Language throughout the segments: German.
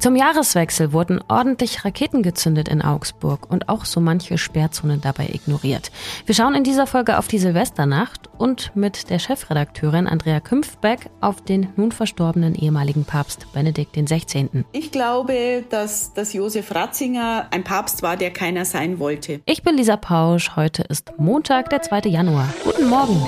Zum Jahreswechsel wurden ordentlich Raketen gezündet in Augsburg und auch so manche Sperrzone dabei ignoriert. Wir schauen in dieser Folge auf die Silvesternacht und mit der Chefredakteurin Andrea Kümpfbeck auf den nun verstorbenen ehemaligen Papst Benedikt XVI. Ich glaube, dass, dass Josef Ratzinger ein Papst war, der keiner sein wollte. Ich bin Lisa Pausch. Heute ist Montag, der 2. Januar. Guten Morgen.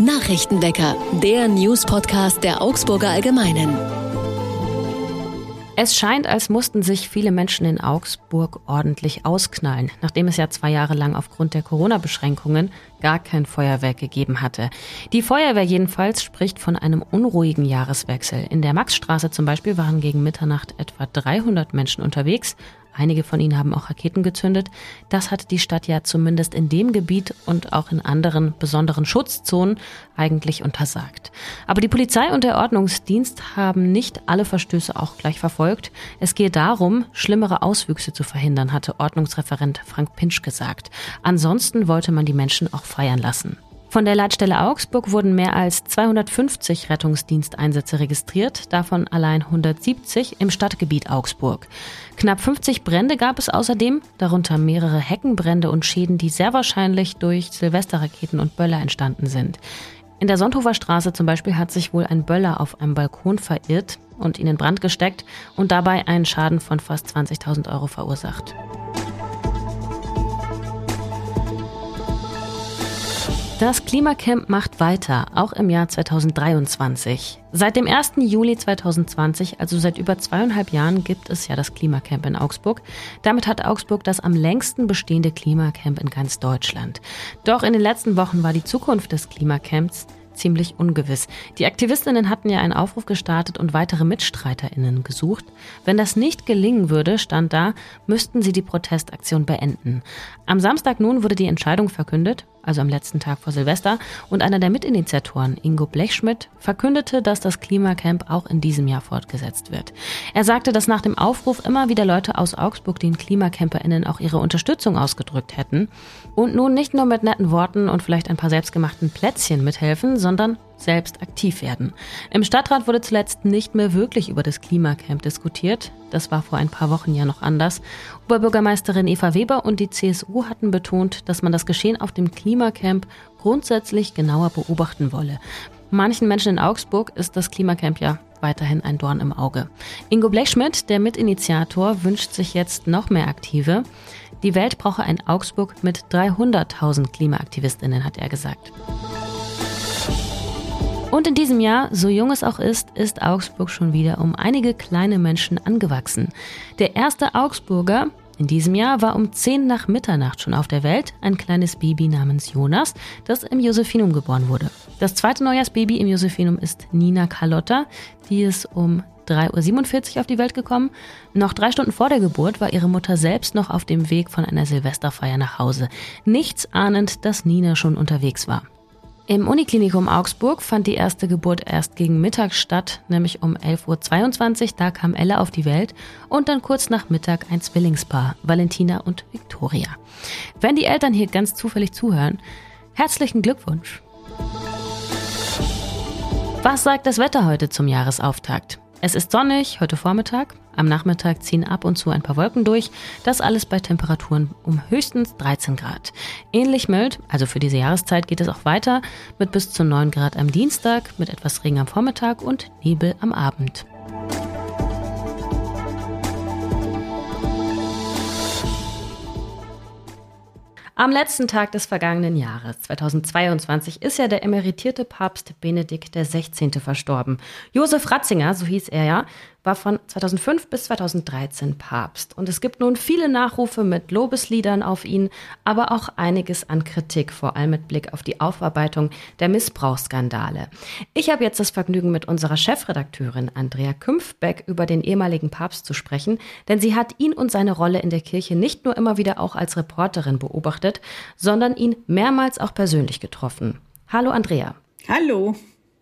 Nachrichtenwecker, der News-Podcast der Augsburger Allgemeinen. Es scheint, als mussten sich viele Menschen in Augsburg ordentlich ausknallen, nachdem es ja zwei Jahre lang aufgrund der Corona-Beschränkungen gar kein Feuerwerk gegeben hatte. Die Feuerwehr jedenfalls spricht von einem unruhigen Jahreswechsel. In der Maxstraße zum Beispiel waren gegen Mitternacht etwa 300 Menschen unterwegs, Einige von ihnen haben auch Raketen gezündet. Das hat die Stadt ja zumindest in dem Gebiet und auch in anderen besonderen Schutzzonen eigentlich untersagt. Aber die Polizei und der Ordnungsdienst haben nicht alle Verstöße auch gleich verfolgt. Es geht darum, schlimmere Auswüchse zu verhindern, hatte Ordnungsreferent Frank Pinsch gesagt. Ansonsten wollte man die Menschen auch feiern lassen. Von der Leitstelle Augsburg wurden mehr als 250 Rettungsdiensteinsätze registriert, davon allein 170 im Stadtgebiet Augsburg. Knapp 50 Brände gab es außerdem, darunter mehrere Heckenbrände und Schäden, die sehr wahrscheinlich durch Silvesterraketen und Böller entstanden sind. In der Sonthofer Straße zum Beispiel hat sich wohl ein Böller auf einem Balkon verirrt und ihn in Brand gesteckt und dabei einen Schaden von fast 20.000 Euro verursacht. Das Klimacamp macht weiter, auch im Jahr 2023. Seit dem 1. Juli 2020, also seit über zweieinhalb Jahren, gibt es ja das Klimacamp in Augsburg. Damit hat Augsburg das am längsten bestehende Klimacamp in ganz Deutschland. Doch in den letzten Wochen war die Zukunft des Klimacamps ziemlich ungewiss. Die Aktivistinnen hatten ja einen Aufruf gestartet und weitere Mitstreiterinnen gesucht. Wenn das nicht gelingen würde, stand da, müssten sie die Protestaktion beenden. Am Samstag nun wurde die Entscheidung verkündet, also am letzten Tag vor Silvester, und einer der Mitinitiatoren, Ingo Blechschmidt, verkündete, dass das Klimacamp auch in diesem Jahr fortgesetzt wird. Er sagte, dass nach dem Aufruf immer wieder Leute aus Augsburg den KlimacamperInnen auch ihre Unterstützung ausgedrückt hätten und nun nicht nur mit netten Worten und vielleicht ein paar selbstgemachten Plätzchen mithelfen, sondern selbst aktiv werden. Im Stadtrat wurde zuletzt nicht mehr wirklich über das Klimacamp diskutiert. Das war vor ein paar Wochen ja noch anders. Oberbürgermeisterin Eva Weber und die CSU hatten betont, dass man das Geschehen auf dem Klimacamp grundsätzlich genauer beobachten wolle. Manchen Menschen in Augsburg ist das Klimacamp ja weiterhin ein Dorn im Auge. Ingo Blechschmidt, der Mitinitiator, wünscht sich jetzt noch mehr Aktive. Die Welt brauche ein Augsburg mit 300.000 Klimaaktivistinnen, hat er gesagt. Und in diesem Jahr, so jung es auch ist, ist Augsburg schon wieder um einige kleine Menschen angewachsen. Der erste Augsburger in diesem Jahr war um 10 nach Mitternacht schon auf der Welt ein kleines Baby namens Jonas, das im Josephinum geboren wurde. Das zweite Neujahrsbaby im Josephinum ist Nina Carlotta, die ist um 3.47 Uhr auf die Welt gekommen. Noch drei Stunden vor der Geburt war ihre Mutter selbst noch auf dem Weg von einer Silvesterfeier nach Hause. Nichts ahnend, dass Nina schon unterwegs war. Im Uniklinikum Augsburg fand die erste Geburt erst gegen Mittag statt, nämlich um 11.22 Uhr. Da kam Ella auf die Welt und dann kurz nach Mittag ein Zwillingspaar, Valentina und Victoria. Wenn die Eltern hier ganz zufällig zuhören, herzlichen Glückwunsch. Was sagt das Wetter heute zum Jahresauftakt? Es ist sonnig heute Vormittag. Am Nachmittag ziehen ab und zu ein paar Wolken durch. Das alles bei Temperaturen um höchstens 13 Grad. Ähnlich mild, also für diese Jahreszeit geht es auch weiter mit bis zu 9 Grad am Dienstag, mit etwas Regen am Vormittag und Nebel am Abend. Am letzten Tag des vergangenen Jahres, 2022, ist ja der emeritierte Papst Benedikt XVI. verstorben. Josef Ratzinger, so hieß er ja, war von 2005 bis 2013 Papst. Und es gibt nun viele Nachrufe mit Lobesliedern auf ihn, aber auch einiges an Kritik, vor allem mit Blick auf die Aufarbeitung der Missbrauchsskandale. Ich habe jetzt das Vergnügen, mit unserer Chefredakteurin Andrea Kümpfbeck über den ehemaligen Papst zu sprechen, denn sie hat ihn und seine Rolle in der Kirche nicht nur immer wieder auch als Reporterin beobachtet, sondern ihn mehrmals auch persönlich getroffen. Hallo Andrea. Hallo.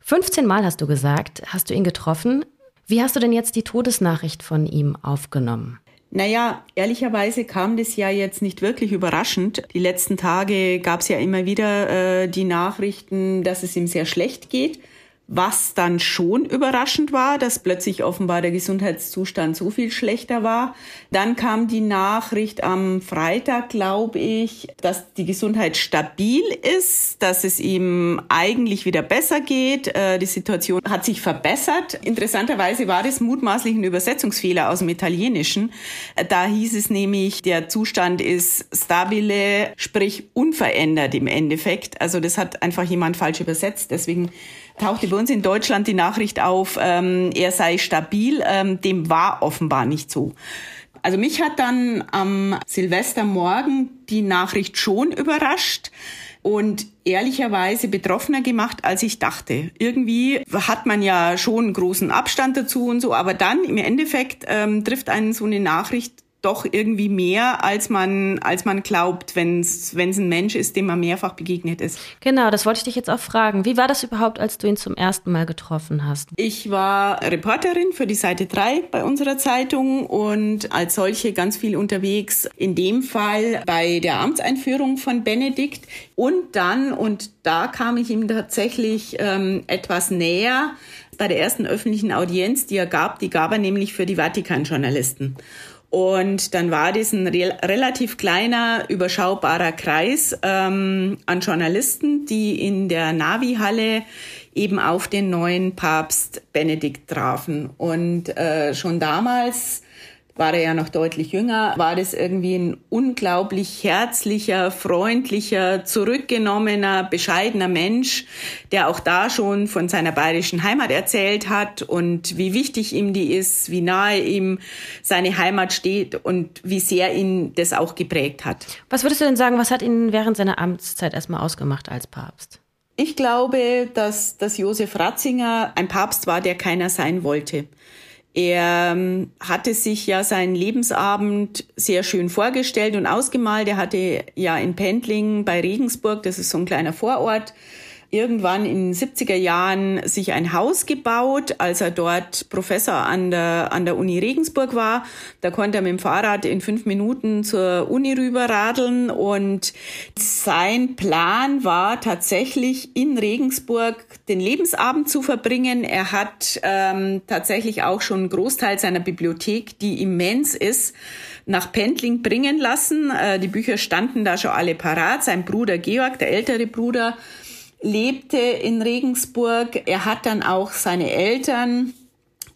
15 Mal hast du gesagt, hast du ihn getroffen. Wie hast du denn jetzt die Todesnachricht von ihm aufgenommen? Naja, ehrlicherweise kam das ja jetzt nicht wirklich überraschend. Die letzten Tage gab es ja immer wieder äh, die Nachrichten, dass es ihm sehr schlecht geht. Was dann schon überraschend war, dass plötzlich offenbar der Gesundheitszustand so viel schlechter war. Dann kam die Nachricht am Freitag, glaube ich, dass die Gesundheit stabil ist, dass es ihm eigentlich wieder besser geht. Äh, die Situation hat sich verbessert. Interessanterweise war das mutmaßlich ein Übersetzungsfehler aus dem Italienischen. Da hieß es nämlich, der Zustand ist stabile, sprich unverändert im Endeffekt. Also das hat einfach jemand falsch übersetzt. Deswegen tauchte bei uns in Deutschland die Nachricht auf, ähm, er sei stabil. Ähm, dem war offenbar nicht so. Also mich hat dann am Silvestermorgen die Nachricht schon überrascht und ehrlicherweise betroffener gemacht, als ich dachte. Irgendwie hat man ja schon großen Abstand dazu und so, aber dann im Endeffekt ähm, trifft einen so eine Nachricht doch irgendwie mehr, als man, als man glaubt, wenn es ein Mensch ist, dem man mehrfach begegnet ist. Genau, das wollte ich dich jetzt auch fragen. Wie war das überhaupt, als du ihn zum ersten Mal getroffen hast? Ich war Reporterin für die Seite 3 bei unserer Zeitung und als solche ganz viel unterwegs. In dem Fall bei der Amtseinführung von Benedikt und dann, und da kam ich ihm tatsächlich ähm, etwas näher, bei der ersten öffentlichen Audienz, die er gab, die gab er nämlich für die Vatikan-Journalisten. Und dann war das ein re relativ kleiner, überschaubarer Kreis ähm, an Journalisten, die in der Navi-Halle eben auf den neuen Papst Benedikt trafen. Und äh, schon damals war er ja noch deutlich jünger, war das irgendwie ein unglaublich herzlicher, freundlicher, zurückgenommener, bescheidener Mensch, der auch da schon von seiner bayerischen Heimat erzählt hat und wie wichtig ihm die ist, wie nahe ihm seine Heimat steht und wie sehr ihn das auch geprägt hat. Was würdest du denn sagen, was hat ihn während seiner Amtszeit erstmal ausgemacht als Papst? Ich glaube, dass, dass Josef Ratzinger ein Papst war, der keiner sein wollte. Er ähm, hatte sich ja seinen Lebensabend sehr schön vorgestellt und ausgemalt. Er hatte ja in Pendling bei Regensburg, das ist so ein kleiner Vorort, irgendwann in den 70er Jahren sich ein Haus gebaut, als er dort Professor an der, an der Uni Regensburg war. Da konnte er mit dem Fahrrad in fünf Minuten zur Uni rüberradeln und sein Plan war tatsächlich in Regensburg den Lebensabend zu verbringen. Er hat ähm, tatsächlich auch schon einen Großteil seiner Bibliothek, die immens ist, nach Pendling bringen lassen. Äh, die Bücher standen da schon alle parat. Sein Bruder Georg, der ältere Bruder, lebte in Regensburg. Er hat dann auch seine Eltern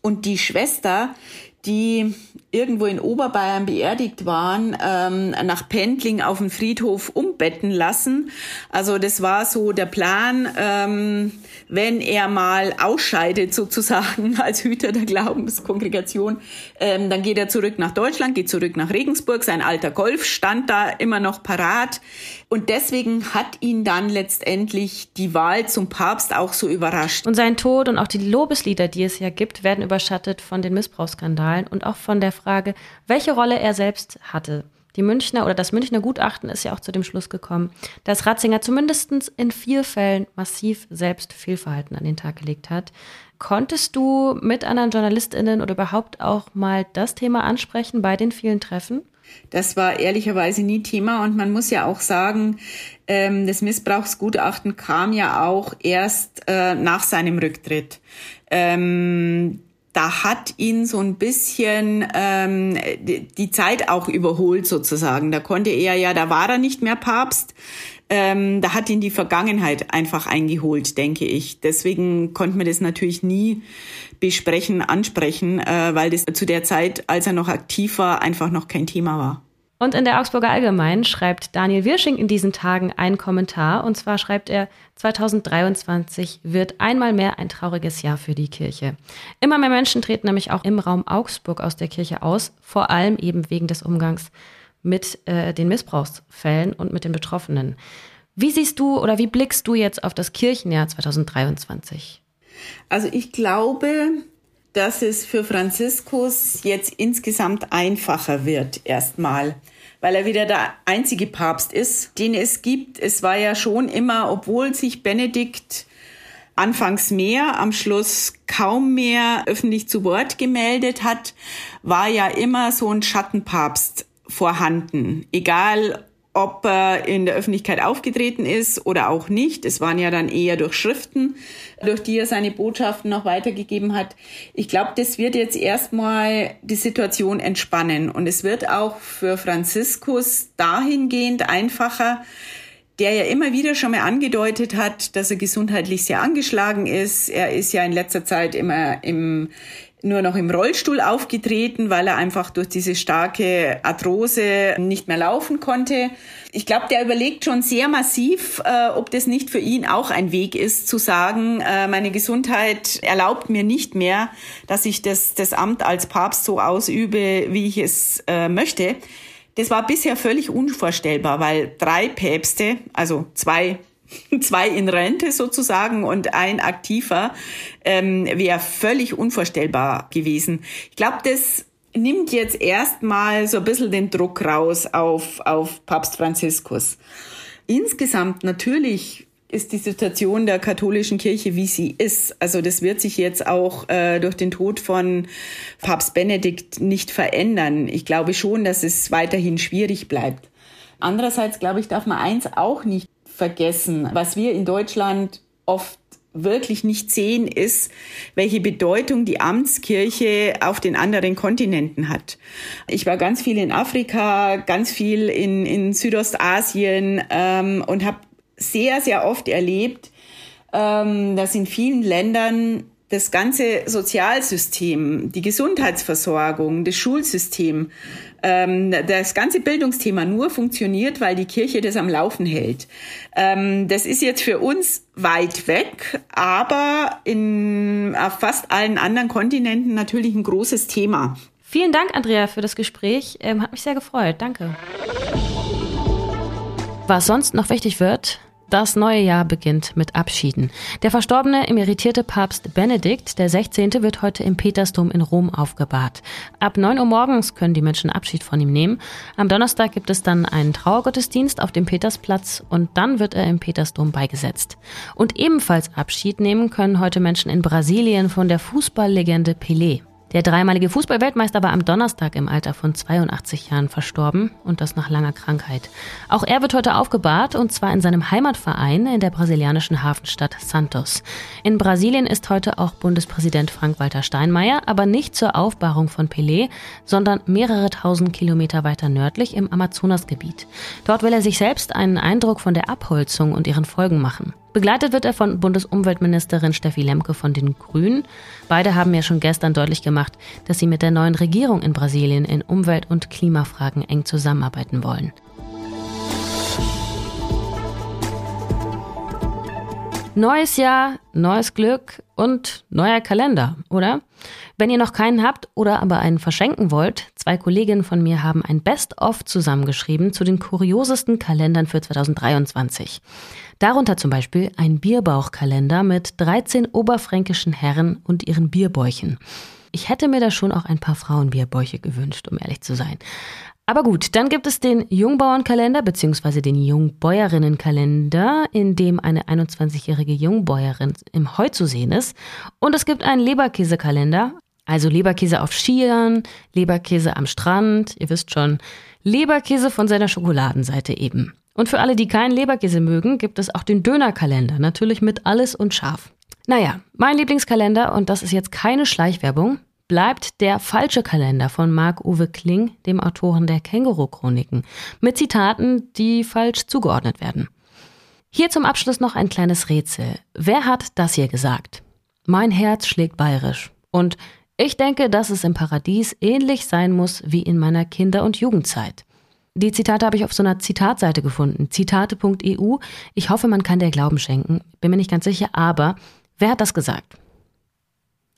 und die Schwester, die irgendwo in Oberbayern beerdigt waren, ähm, nach Pendling auf den Friedhof umbetten lassen. Also das war so der Plan, ähm, wenn er mal ausscheidet sozusagen als Hüter der Glaubenskongregation, ähm, dann geht er zurück nach Deutschland, geht zurück nach Regensburg. Sein alter Golf stand da immer noch parat. Und deswegen hat ihn dann letztendlich die Wahl zum Papst auch so überrascht. Und sein Tod und auch die Lobeslieder, die es ja gibt, werden überschattet von den Missbrauchsskandalen und auch von der Frage, welche Rolle er selbst hatte. Die Münchner oder das Münchner Gutachten ist ja auch zu dem Schluss gekommen, dass Ratzinger zumindest in vier Fällen massiv selbst Fehlverhalten an den Tag gelegt hat. Konntest du mit anderen JournalistInnen oder überhaupt auch mal das Thema ansprechen bei den vielen Treffen? Das war ehrlicherweise nie Thema und man muss ja auch sagen, ähm, das Missbrauchsgutachten kam ja auch erst äh, nach seinem Rücktritt. Da hat ihn so ein bisschen ähm, die Zeit auch überholt sozusagen. Da konnte er ja, da war er nicht mehr Papst. Ähm, da hat ihn die Vergangenheit einfach eingeholt, denke ich. Deswegen konnte man das natürlich nie besprechen, ansprechen, äh, weil das zu der Zeit, als er noch aktiv war, einfach noch kein Thema war. Und in der Augsburger Allgemeinen schreibt Daniel Wirsching in diesen Tagen einen Kommentar. Und zwar schreibt er, 2023 wird einmal mehr ein trauriges Jahr für die Kirche. Immer mehr Menschen treten nämlich auch im Raum Augsburg aus der Kirche aus, vor allem eben wegen des Umgangs mit äh, den Missbrauchsfällen und mit den Betroffenen. Wie siehst du oder wie blickst du jetzt auf das Kirchenjahr 2023? Also ich glaube, dass es für Franziskus jetzt insgesamt einfacher wird, erstmal, weil er wieder der einzige Papst ist, den es gibt. Es war ja schon immer, obwohl sich Benedikt anfangs mehr, am Schluss kaum mehr öffentlich zu Wort gemeldet hat, war ja immer so ein Schattenpapst vorhanden. Egal, ob er in der Öffentlichkeit aufgetreten ist oder auch nicht. Es waren ja dann eher durch Schriften, durch die er seine Botschaften noch weitergegeben hat. Ich glaube, das wird jetzt erstmal die Situation entspannen und es wird auch für Franziskus dahingehend einfacher, der ja immer wieder schon mal angedeutet hat, dass er gesundheitlich sehr angeschlagen ist. Er ist ja in letzter Zeit immer im, nur noch im Rollstuhl aufgetreten, weil er einfach durch diese starke Arthrose nicht mehr laufen konnte. Ich glaube, der überlegt schon sehr massiv, äh, ob das nicht für ihn auch ein Weg ist, zu sagen, äh, meine Gesundheit erlaubt mir nicht mehr, dass ich das, das Amt als Papst so ausübe, wie ich es äh, möchte. Das war bisher völlig unvorstellbar, weil drei Päpste, also zwei zwei in Rente sozusagen und ein aktiver, ähm, wäre völlig unvorstellbar gewesen. Ich glaube, das nimmt jetzt erstmal so ein bisschen den Druck raus auf, auf Papst Franziskus. Insgesamt natürlich ist die Situation der katholischen Kirche, wie sie ist. Also das wird sich jetzt auch äh, durch den Tod von Papst Benedikt nicht verändern. Ich glaube schon, dass es weiterhin schwierig bleibt. Andererseits, glaube ich, darf man eins auch nicht vergessen. Was wir in Deutschland oft wirklich nicht sehen, ist, welche Bedeutung die Amtskirche auf den anderen Kontinenten hat. Ich war ganz viel in Afrika, ganz viel in, in Südostasien ähm, und habe sehr, sehr oft erlebt, ähm, dass in vielen Ländern das ganze Sozialsystem, die Gesundheitsversorgung, das Schulsystem, ähm, das ganze Bildungsthema nur funktioniert, weil die Kirche das am Laufen hält. Ähm, das ist jetzt für uns weit weg, aber in, auf fast allen anderen Kontinenten natürlich ein großes Thema. Vielen Dank, Andrea, für das Gespräch. Ähm, hat mich sehr gefreut. Danke. Was sonst noch wichtig wird, das neue Jahr beginnt mit Abschieden. Der verstorbene emeritierte Papst Benedikt der 16. wird heute im Petersdom in Rom aufgebahrt. Ab 9 Uhr morgens können die Menschen Abschied von ihm nehmen. Am Donnerstag gibt es dann einen Trauergottesdienst auf dem Petersplatz und dann wird er im Petersdom beigesetzt. Und ebenfalls Abschied nehmen können heute Menschen in Brasilien von der Fußballlegende Pelé. Der dreimalige Fußballweltmeister war am Donnerstag im Alter von 82 Jahren verstorben und das nach langer Krankheit. Auch er wird heute aufgebahrt und zwar in seinem Heimatverein in der brasilianischen Hafenstadt Santos. In Brasilien ist heute auch Bundespräsident Frank-Walter Steinmeier, aber nicht zur Aufbahrung von Pelé, sondern mehrere tausend Kilometer weiter nördlich im Amazonasgebiet. Dort will er sich selbst einen Eindruck von der Abholzung und ihren Folgen machen. Begleitet wird er von Bundesumweltministerin Steffi Lemke von den Grünen. Beide haben ja schon gestern deutlich gemacht, dass sie mit der neuen Regierung in Brasilien in Umwelt- und Klimafragen eng zusammenarbeiten wollen. Neues Jahr, neues Glück und neuer Kalender, oder? Wenn ihr noch keinen habt oder aber einen verschenken wollt, zwei Kolleginnen von mir haben ein Best-of zusammengeschrieben zu den kuriosesten Kalendern für 2023. Darunter zum Beispiel ein Bierbauchkalender mit 13 oberfränkischen Herren und ihren Bierbäuchen. Ich hätte mir da schon auch ein paar Frauenbierbäuche gewünscht, um ehrlich zu sein. Aber gut, dann gibt es den Jungbauernkalender bzw. den Jungbäuerinnenkalender, in dem eine 21-jährige Jungbäuerin im Heu zu sehen ist. Und es gibt einen Leberkäsekalender, also Leberkäse auf Skiern, Leberkäse am Strand, ihr wisst schon, Leberkäse von seiner Schokoladenseite eben. Und für alle, die keinen Leberkäse mögen, gibt es auch den Dönerkalender, natürlich mit alles und scharf. Naja, mein Lieblingskalender, und das ist jetzt keine Schleichwerbung, bleibt der falsche Kalender von Marc-Uwe Kling, dem Autoren der Känguru-Chroniken, mit Zitaten, die falsch zugeordnet werden. Hier zum Abschluss noch ein kleines Rätsel. Wer hat das hier gesagt? Mein Herz schlägt bayerisch. Und ich denke, dass es im Paradies ähnlich sein muss wie in meiner Kinder- und Jugendzeit. Die Zitate habe ich auf so einer Zitatseite gefunden, zitate.eu. Ich hoffe, man kann der Glauben schenken, bin mir nicht ganz sicher, aber wer hat das gesagt?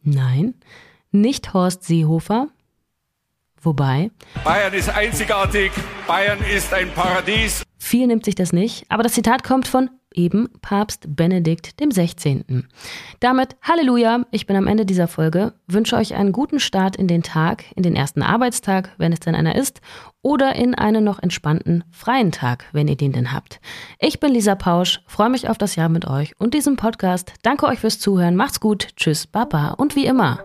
Nein, nicht Horst Seehofer. Wobei. Bayern ist einzigartig, Bayern ist ein Paradies. Viel nimmt sich das nicht, aber das Zitat kommt von eben Papst Benedikt dem 16. Damit Halleluja, ich bin am Ende dieser Folge, wünsche euch einen guten Start in den Tag, in den ersten Arbeitstag, wenn es denn einer ist, oder in einen noch entspannten freien Tag, wenn ihr den denn habt. Ich bin Lisa Pausch, freue mich auf das Jahr mit euch und diesem Podcast. Danke euch fürs Zuhören, macht's gut, tschüss, baba und wie immer,